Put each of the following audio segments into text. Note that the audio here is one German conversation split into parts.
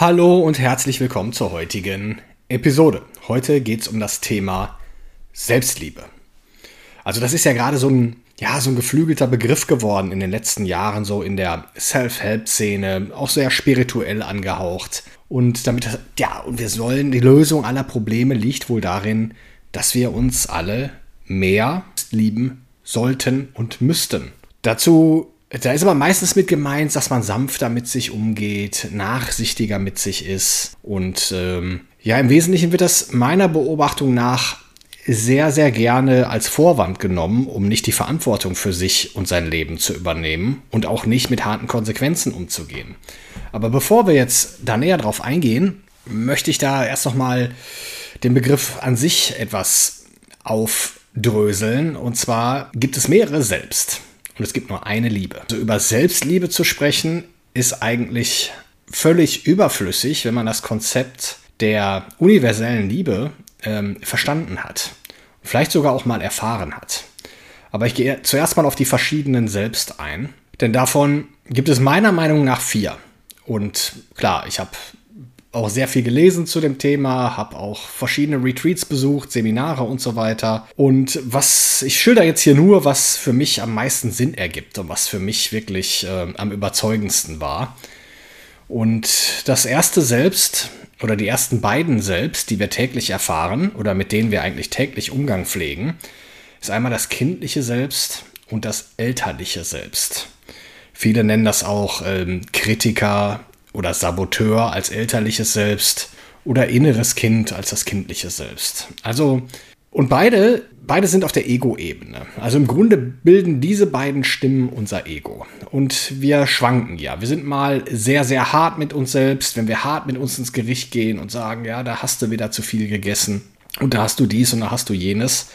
Hallo und herzlich willkommen zur heutigen Episode. Heute geht es um das Thema Selbstliebe. Also das ist ja gerade so ein, ja, so ein geflügelter Begriff geworden in den letzten Jahren, so in der Self-Help-Szene, auch sehr spirituell angehaucht. Und damit, ja, und wir sollen, die Lösung aller Probleme liegt wohl darin, dass wir uns alle mehr lieben sollten und müssten. Dazu da ist aber meistens mit gemeint, dass man sanfter mit sich umgeht, nachsichtiger mit sich ist. Und ähm, ja, im Wesentlichen wird das meiner Beobachtung nach sehr, sehr gerne als Vorwand genommen, um nicht die Verantwortung für sich und sein Leben zu übernehmen und auch nicht mit harten Konsequenzen umzugehen. Aber bevor wir jetzt da näher drauf eingehen, möchte ich da erst nochmal den Begriff an sich etwas aufdröseln. Und zwar gibt es mehrere Selbst und es gibt nur eine Liebe. Also über Selbstliebe zu sprechen, ist eigentlich völlig überflüssig, wenn man das Konzept der universellen Liebe ähm, verstanden hat. Vielleicht sogar auch mal erfahren hat. Aber ich gehe zuerst mal auf die verschiedenen Selbst ein. Denn davon gibt es meiner Meinung nach vier. Und klar, ich habe auch sehr viel gelesen zu dem Thema, habe auch verschiedene Retreats besucht, Seminare und so weiter. Und was ich schilder jetzt hier nur, was für mich am meisten Sinn ergibt und was für mich wirklich äh, am überzeugendsten war. Und das erste Selbst oder die ersten beiden Selbst, die wir täglich erfahren oder mit denen wir eigentlich täglich Umgang pflegen, ist einmal das kindliche Selbst und das elterliche Selbst. Viele nennen das auch ähm, Kritiker, oder Saboteur als elterliches Selbst oder inneres Kind als das kindliche Selbst. Also, und beide, beide sind auf der Ego-Ebene. Also im Grunde bilden diese beiden Stimmen unser Ego. Und wir schwanken ja. Wir sind mal sehr, sehr hart mit uns selbst, wenn wir hart mit uns ins Gericht gehen und sagen, ja, da hast du wieder zu viel gegessen und da hast du dies und da hast du jenes.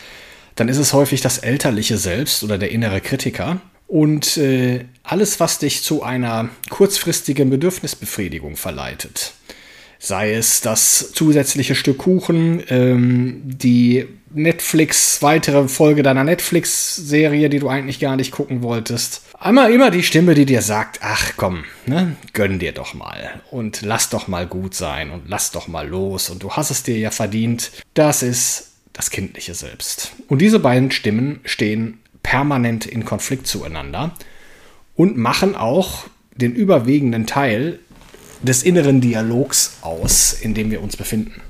Dann ist es häufig das elterliche Selbst oder der innere Kritiker. Und äh, alles, was dich zu einer kurzfristigen Bedürfnisbefriedigung verleitet, sei es das zusätzliche Stück Kuchen, ähm, die Netflix, weitere Folge deiner Netflix-Serie, die du eigentlich gar nicht gucken wolltest. Einmal immer die Stimme, die dir sagt, ach komm, ne, gönn dir doch mal und lass doch mal gut sein und lass doch mal los und du hast es dir ja verdient. Das ist das kindliche Selbst. Und diese beiden Stimmen stehen permanent in Konflikt zueinander und machen auch den überwiegenden Teil des inneren Dialogs aus, in dem wir uns befinden.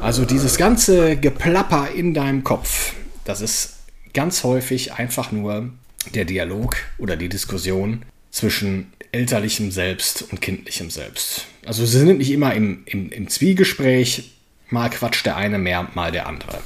Also dieses ganze Geplapper in deinem Kopf, das ist ganz häufig einfach nur der Dialog oder die Diskussion zwischen elterlichem Selbst und kindlichem Selbst. Also sie sind nicht immer im, im, im Zwiegespräch, mal quatscht der eine mehr, mal der andere.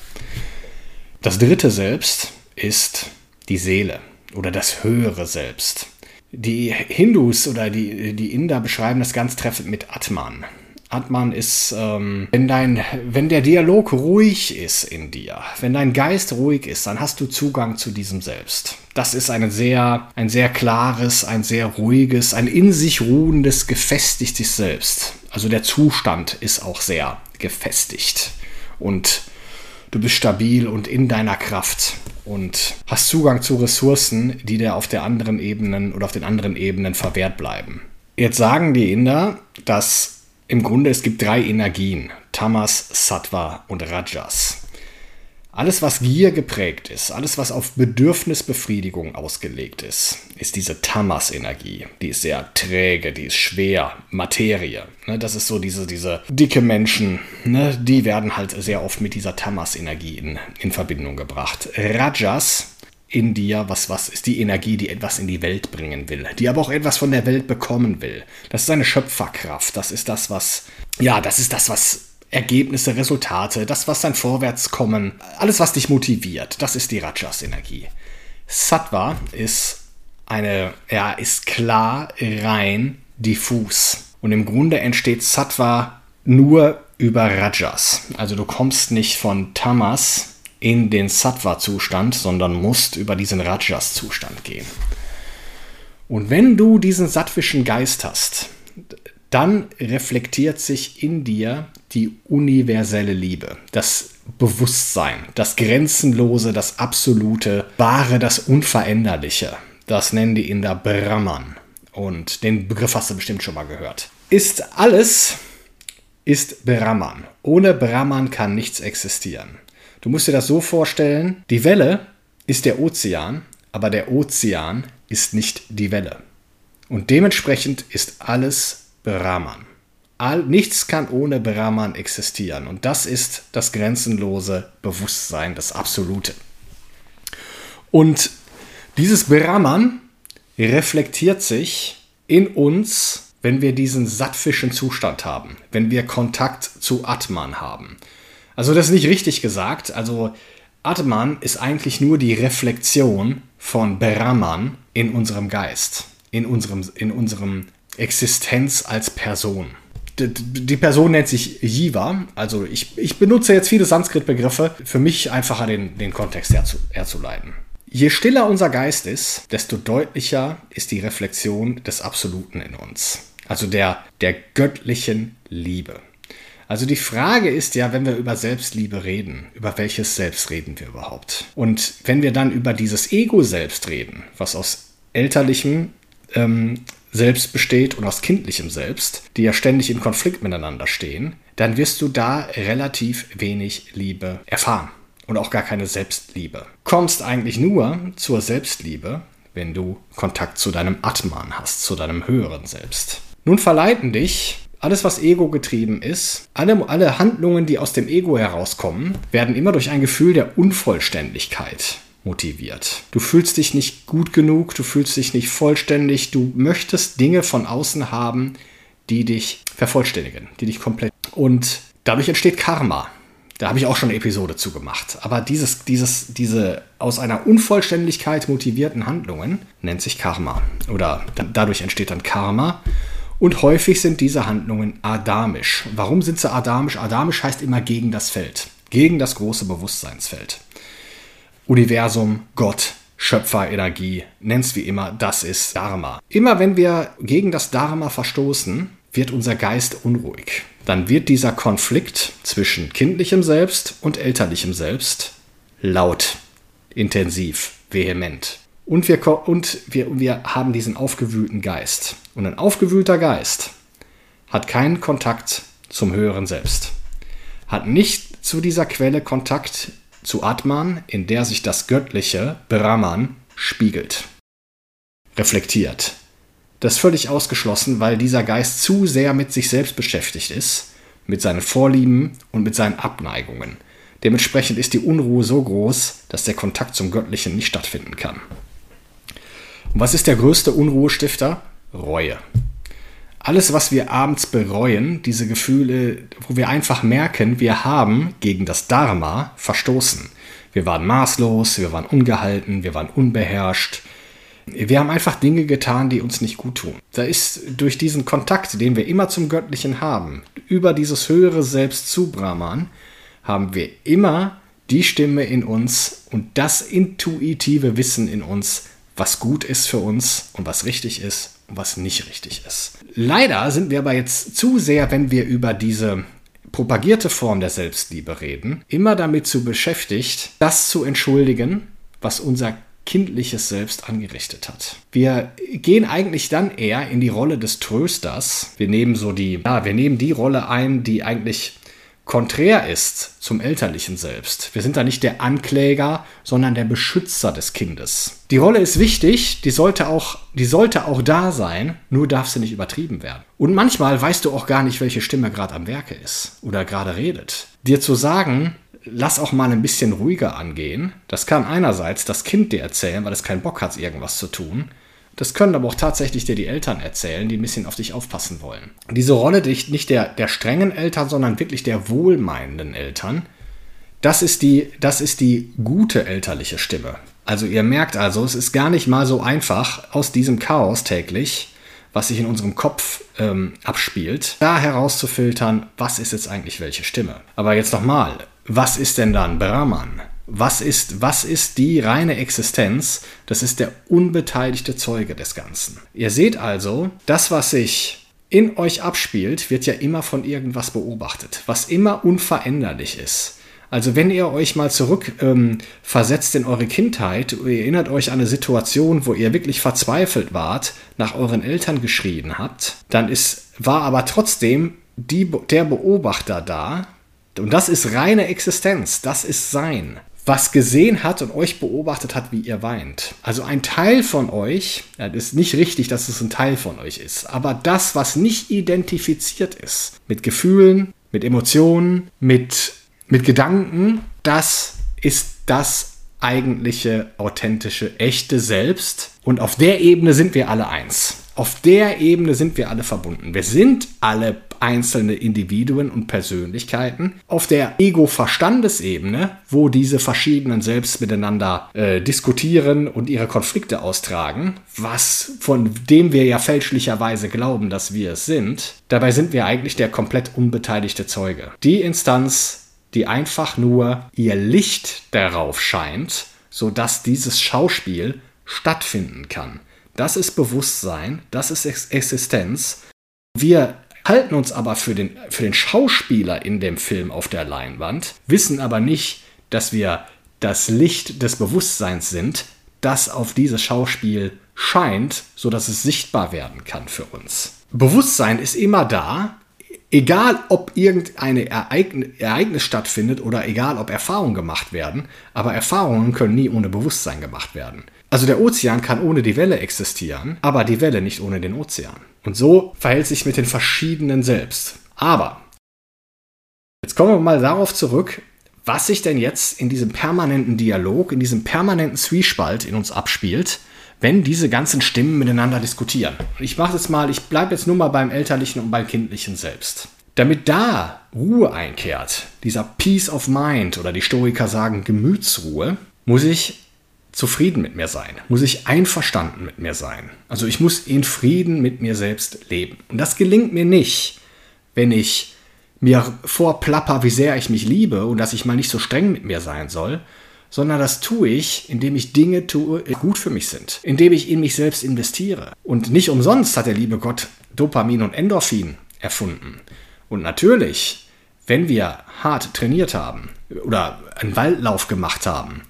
Das dritte Selbst ist die Seele oder das höhere Selbst. Die Hindus oder die, die Inder beschreiben das ganz treffend mit Atman. Atman ist, ähm, wenn, dein, wenn der Dialog ruhig ist in dir, wenn dein Geist ruhig ist, dann hast du Zugang zu diesem Selbst. Das ist eine sehr, ein sehr klares, ein sehr ruhiges, ein in sich ruhendes, gefestigtes Selbst. Also der Zustand ist auch sehr gefestigt. Und du bist stabil und in deiner Kraft und hast Zugang zu Ressourcen, die dir auf der anderen Ebenen oder auf den anderen Ebenen verwehrt bleiben. Jetzt sagen die Inder, dass im Grunde es gibt drei Energien, Tamas, Sattva und Rajas. Alles, was Gier geprägt ist, alles, was auf Bedürfnisbefriedigung ausgelegt ist, ist diese Tamas-Energie. Die ist sehr träge, die ist schwer, Materie. Ne, das ist so diese, diese dicke Menschen, ne, die werden halt sehr oft mit dieser Tamas-Energie in, in Verbindung gebracht. Rajas in dir, was, was ist die Energie, die etwas in die Welt bringen will, die aber auch etwas von der Welt bekommen will. Das ist eine Schöpferkraft, das ist das, was, ja, das ist das, was Ergebnisse, Resultate, das, was dann vorwärts kommen, alles, was dich motiviert, das ist die Rajas-Energie. Sattva ist eine, ja, ist klar, rein, diffus. Und im Grunde entsteht Sattva nur über Rajas. Also du kommst nicht von Tamas in den Sattva-Zustand, sondern musst über diesen Rajas-Zustand gehen. Und wenn du diesen sattwischen Geist hast, dann reflektiert sich in dir die universelle Liebe, das Bewusstsein, das Grenzenlose, das Absolute, Wahre, das Unveränderliche. Das nennen die in der Brahman. Und den Begriff hast du bestimmt schon mal gehört. Ist alles, ist Brahman. Ohne Brahman kann nichts existieren. Du musst dir das so vorstellen, die Welle ist der Ozean, aber der Ozean ist nicht die Welle. Und dementsprechend ist alles Brahman. All, nichts kann ohne Brahman existieren. Und das ist das grenzenlose Bewusstsein, das Absolute. Und dieses Brahman reflektiert sich in uns, wenn wir diesen sattfischen Zustand haben, wenn wir Kontakt zu Atman haben. Also das ist nicht richtig gesagt. Also Atman ist eigentlich nur die Reflexion von Brahman in unserem Geist, in unserem, in unserem Existenz als Person. Die Person nennt sich Jiva. Also ich, ich benutze jetzt viele Sanskrit-Begriffe, für mich einfacher den, den Kontext herzu, herzuleiten. Je stiller unser Geist ist, desto deutlicher ist die Reflexion des Absoluten in uns. Also der, der göttlichen Liebe. Also die Frage ist ja, wenn wir über Selbstliebe reden, über welches Selbst reden wir überhaupt? Und wenn wir dann über dieses Ego-Selbst reden, was aus elterlichem ähm, Selbst besteht und aus kindlichem Selbst, die ja ständig in Konflikt miteinander stehen, dann wirst du da relativ wenig Liebe erfahren und auch gar keine Selbstliebe. Kommst eigentlich nur zur Selbstliebe, wenn du Kontakt zu deinem Atman hast, zu deinem höheren Selbst. Nun verleiten dich alles, was Ego getrieben ist, alle, alle Handlungen, die aus dem Ego herauskommen, werden immer durch ein Gefühl der Unvollständigkeit motiviert. Du fühlst dich nicht gut genug, du fühlst dich nicht vollständig, du möchtest Dinge von außen haben, die dich vervollständigen, die dich komplett. Und dadurch entsteht Karma. Da habe ich auch schon eine Episode zu gemacht. Aber dieses, dieses, diese aus einer Unvollständigkeit motivierten Handlungen nennt sich Karma. Oder dadurch entsteht dann Karma. Und häufig sind diese Handlungen adamisch. Warum sind sie adamisch? Adamisch heißt immer gegen das Feld, gegen das große Bewusstseinsfeld. Universum, Gott, Schöpferenergie, nenn's wie immer, das ist Dharma. Immer wenn wir gegen das Dharma verstoßen, wird unser Geist unruhig. Dann wird dieser Konflikt zwischen kindlichem Selbst und elterlichem Selbst laut, intensiv, vehement. Und wir, und wir, wir haben diesen aufgewühlten Geist. Und ein aufgewühlter Geist hat keinen Kontakt zum höheren Selbst. Hat nicht zu dieser Quelle Kontakt, zu Atman, in der sich das Göttliche, Brahman, spiegelt, reflektiert. Das ist völlig ausgeschlossen, weil dieser Geist zu sehr mit sich selbst beschäftigt ist, mit seinen Vorlieben und mit seinen Abneigungen. Dementsprechend ist die Unruhe so groß, dass der Kontakt zum Göttlichen nicht stattfinden kann. Und was ist der größte Unruhestifter? Reue. Alles, was wir abends bereuen, diese Gefühle, wo wir einfach merken, wir haben gegen das Dharma verstoßen. Wir waren maßlos, wir waren ungehalten, wir waren unbeherrscht. Wir haben einfach Dinge getan, die uns nicht gut tun. Da ist durch diesen Kontakt, den wir immer zum Göttlichen haben, über dieses höhere Selbst zu Brahman, haben wir immer die Stimme in uns und das intuitive Wissen in uns, was gut ist für uns und was richtig ist und was nicht richtig ist. Leider sind wir aber jetzt zu sehr, wenn wir über diese propagierte Form der Selbstliebe reden, immer damit zu beschäftigt, das zu entschuldigen, was unser kindliches Selbst angerichtet hat. Wir gehen eigentlich dann eher in die Rolle des Trösters. Wir nehmen so die, ja, wir nehmen die Rolle ein, die eigentlich konträr ist zum elterlichen Selbst. Wir sind da nicht der Ankläger, sondern der Beschützer des Kindes. Die Rolle ist wichtig, die sollte auch, die sollte auch da sein, nur darf sie nicht übertrieben werden. Und manchmal weißt du auch gar nicht, welche Stimme gerade am Werke ist oder gerade redet. Dir zu sagen, lass auch mal ein bisschen ruhiger angehen, das kann einerseits das Kind dir erzählen, weil es keinen Bock hat, irgendwas zu tun. Das können aber auch tatsächlich dir die Eltern erzählen, die ein bisschen auf dich aufpassen wollen. Diese Rolle nicht der, der strengen Eltern, sondern wirklich der wohlmeinenden Eltern, das ist, die, das ist die gute elterliche Stimme. Also ihr merkt also, es ist gar nicht mal so einfach aus diesem Chaos täglich was sich in unserem Kopf ähm, abspielt, da herauszufiltern, was ist jetzt eigentlich welche Stimme. Aber jetzt nochmal, was ist denn dann Brahman? Was ist, was ist die reine Existenz? Das ist der unbeteiligte Zeuge des Ganzen. Ihr seht also, das, was sich in euch abspielt, wird ja immer von irgendwas beobachtet, was immer unveränderlich ist. Also wenn ihr euch mal zurück ähm, versetzt in eure Kindheit, ihr erinnert euch an eine Situation, wo ihr wirklich verzweifelt wart, nach euren Eltern geschrien habt, dann ist, war aber trotzdem die, der Beobachter da, und das ist reine Existenz, das ist Sein, was gesehen hat und euch beobachtet hat, wie ihr weint. Also ein Teil von euch, ja, das ist nicht richtig, dass es ein Teil von euch ist, aber das, was nicht identifiziert ist, mit Gefühlen, mit Emotionen, mit mit Gedanken, das ist das eigentliche, authentische, echte Selbst. Und auf der Ebene sind wir alle eins. Auf der Ebene sind wir alle verbunden. Wir sind alle einzelne Individuen und Persönlichkeiten. Auf der Ego-Verstandesebene, wo diese verschiedenen Selbst miteinander äh, diskutieren und ihre Konflikte austragen, was von dem wir ja fälschlicherweise glauben, dass wir es sind, dabei sind wir eigentlich der komplett unbeteiligte Zeuge. Die Instanz, die einfach nur ihr Licht darauf scheint, sodass dieses Schauspiel stattfinden kann. Das ist Bewusstsein, das ist Existenz. Wir halten uns aber für den, für den Schauspieler in dem Film auf der Leinwand, wissen aber nicht, dass wir das Licht des Bewusstseins sind, das auf dieses Schauspiel scheint, sodass es sichtbar werden kann für uns. Bewusstsein ist immer da, egal ob irgendein Ereignis stattfindet oder egal ob Erfahrungen gemacht werden, aber Erfahrungen können nie ohne Bewusstsein gemacht werden. Also der Ozean kann ohne die Welle existieren, aber die Welle nicht ohne den Ozean. Und so verhält sich mit den verschiedenen selbst. Aber jetzt kommen wir mal darauf zurück, was sich denn jetzt in diesem permanenten Dialog, in diesem permanenten Zwiespalt in uns abspielt, wenn diese ganzen Stimmen miteinander diskutieren. Ich mache es mal, ich bleibe jetzt nur mal beim elterlichen und beim kindlichen selbst. Damit da Ruhe einkehrt, dieser Peace of Mind oder die Stoiker sagen Gemütsruhe, muss ich zufrieden mit mir sein, muss ich einverstanden mit mir sein. Also ich muss in Frieden mit mir selbst leben. Und das gelingt mir nicht, wenn ich mir vorplapper, wie sehr ich mich liebe und dass ich mal nicht so streng mit mir sein soll, sondern das tue ich, indem ich Dinge tue, die gut für mich sind, indem ich in mich selbst investiere. Und nicht umsonst hat der liebe Gott Dopamin und Endorphin erfunden. Und natürlich, wenn wir hart trainiert haben oder einen Waldlauf gemacht haben,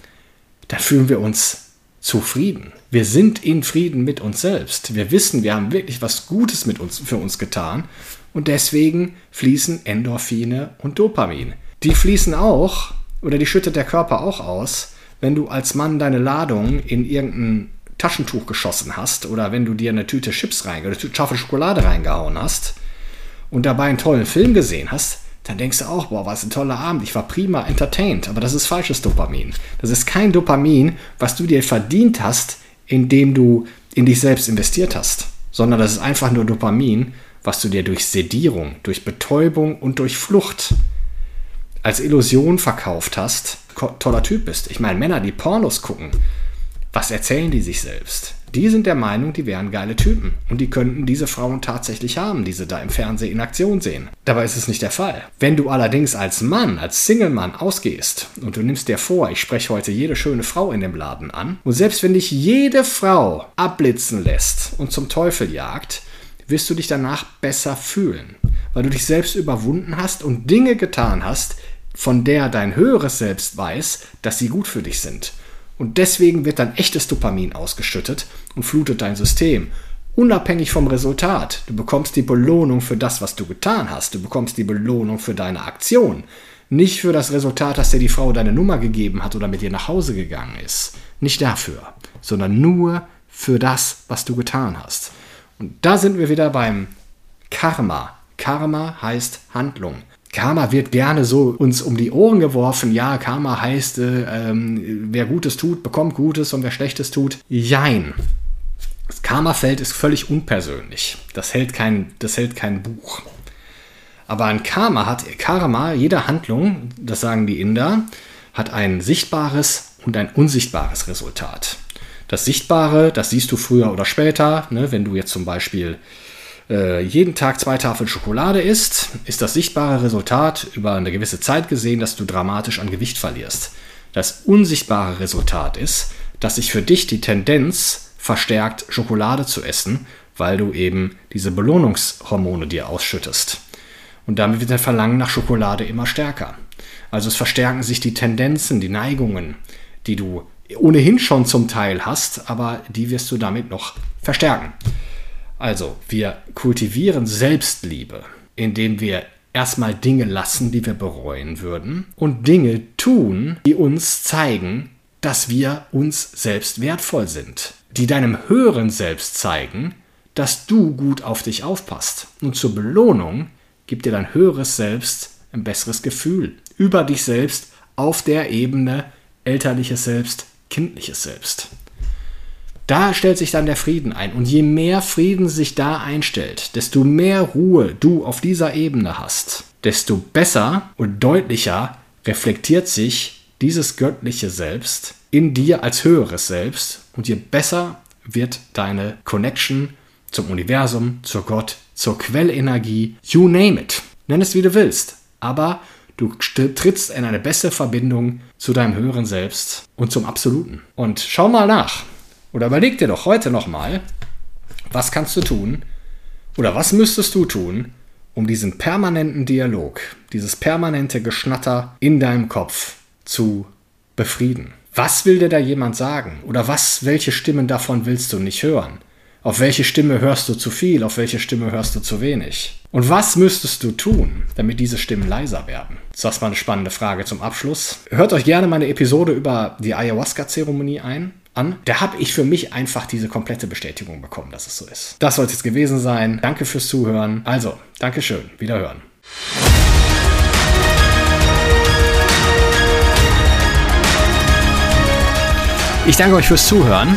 dann fühlen wir uns zufrieden. Wir sind in Frieden mit uns selbst. Wir wissen, wir haben wirklich was Gutes mit uns, für uns getan. Und deswegen fließen Endorphine und Dopamin. Die fließen auch, oder die schüttet der Körper auch aus, wenn du als Mann deine Ladung in irgendein Taschentuch geschossen hast oder wenn du dir eine Tüte Chips rein oder Tafel Schokolade reingehauen hast und dabei einen tollen Film gesehen hast, dann denkst du auch, boah, was ein toller Abend, ich war prima entertained. Aber das ist falsches Dopamin. Das ist kein Dopamin, was du dir verdient hast, indem du in dich selbst investiert hast, sondern das ist einfach nur Dopamin, was du dir durch Sedierung, durch Betäubung und durch Flucht als Illusion verkauft hast, toller Typ bist. Ich meine, Männer, die Pornos gucken, was erzählen die sich selbst? Die sind der Meinung, die wären geile Typen. Und die könnten diese Frauen tatsächlich haben, die sie da im Fernsehen in Aktion sehen. Dabei ist es nicht der Fall. Wenn du allerdings als Mann, als Single-Mann ausgehst und du nimmst dir vor, ich spreche heute jede schöne Frau in dem Laden an, und selbst wenn dich jede Frau abblitzen lässt und zum Teufel jagt, wirst du dich danach besser fühlen, weil du dich selbst überwunden hast und Dinge getan hast, von der dein höheres Selbst weiß, dass sie gut für dich sind. Und deswegen wird dann echtes Dopamin ausgeschüttet und flutet dein System. Unabhängig vom Resultat. Du bekommst die Belohnung für das, was du getan hast. Du bekommst die Belohnung für deine Aktion. Nicht für das Resultat, dass dir die Frau deine Nummer gegeben hat oder mit dir nach Hause gegangen ist. Nicht dafür, sondern nur für das, was du getan hast. Und da sind wir wieder beim Karma. Karma heißt Handlung. Karma wird gerne so uns um die Ohren geworfen. Ja, Karma heißt, äh, ähm, wer Gutes tut, bekommt Gutes und wer Schlechtes tut, jein. Das Karma-Feld ist völlig unpersönlich. Das hält kein, das hält kein Buch. Aber ein Karma hat, Karma, jede Handlung, das sagen die Inder, hat ein sichtbares und ein unsichtbares Resultat. Das Sichtbare, das siehst du früher oder später, ne? wenn du jetzt zum Beispiel äh, jeden Tag zwei Tafeln Schokolade isst, ist das sichtbare Resultat über eine gewisse Zeit gesehen, dass du dramatisch an Gewicht verlierst. Das unsichtbare Resultat ist, dass sich für dich die Tendenz verstärkt, Schokolade zu essen, weil du eben diese Belohnungshormone dir ausschüttest. Und damit wird dein Verlangen nach Schokolade immer stärker. Also es verstärken sich die Tendenzen, die Neigungen, die du ohnehin schon zum Teil hast, aber die wirst du damit noch verstärken. Also, wir kultivieren Selbstliebe, indem wir erstmal Dinge lassen, die wir bereuen würden und Dinge tun, die uns zeigen, dass wir uns selbst wertvoll sind, die deinem höheren Selbst zeigen, dass du gut auf dich aufpasst. Und zur Belohnung gibt dir dein höheres Selbst ein besseres Gefühl über dich selbst auf der Ebene elterliches Selbst, kindliches Selbst. Da stellt sich dann der Frieden ein. Und je mehr Frieden sich da einstellt, desto mehr Ruhe du auf dieser Ebene hast, desto besser und deutlicher reflektiert sich dieses göttliche Selbst in dir als höheres Selbst. Und je besser wird deine Connection zum Universum, zur Gott, zur Quellenergie, you name it. Nenn es wie du willst. Aber du trittst in eine bessere Verbindung zu deinem höheren Selbst und zum Absoluten. Und schau mal nach. Oder überleg dir doch heute nochmal, was kannst du tun oder was müsstest du tun, um diesen permanenten Dialog, dieses permanente Geschnatter in deinem Kopf zu befrieden. Was will dir da jemand sagen? Oder was, welche Stimmen davon willst du nicht hören? Auf welche Stimme hörst du zu viel? Auf welche Stimme hörst du zu wenig? Und was müsstest du tun, damit diese Stimmen leiser werden? Das war eine spannende Frage zum Abschluss. Hört euch gerne meine Episode über die Ayahuasca-Zeremonie ein an. Da habe ich für mich einfach diese komplette Bestätigung bekommen, dass es so ist. Das soll es jetzt gewesen sein. Danke fürs Zuhören. Also, Dankeschön. Wiederhören. Ich danke euch fürs Zuhören.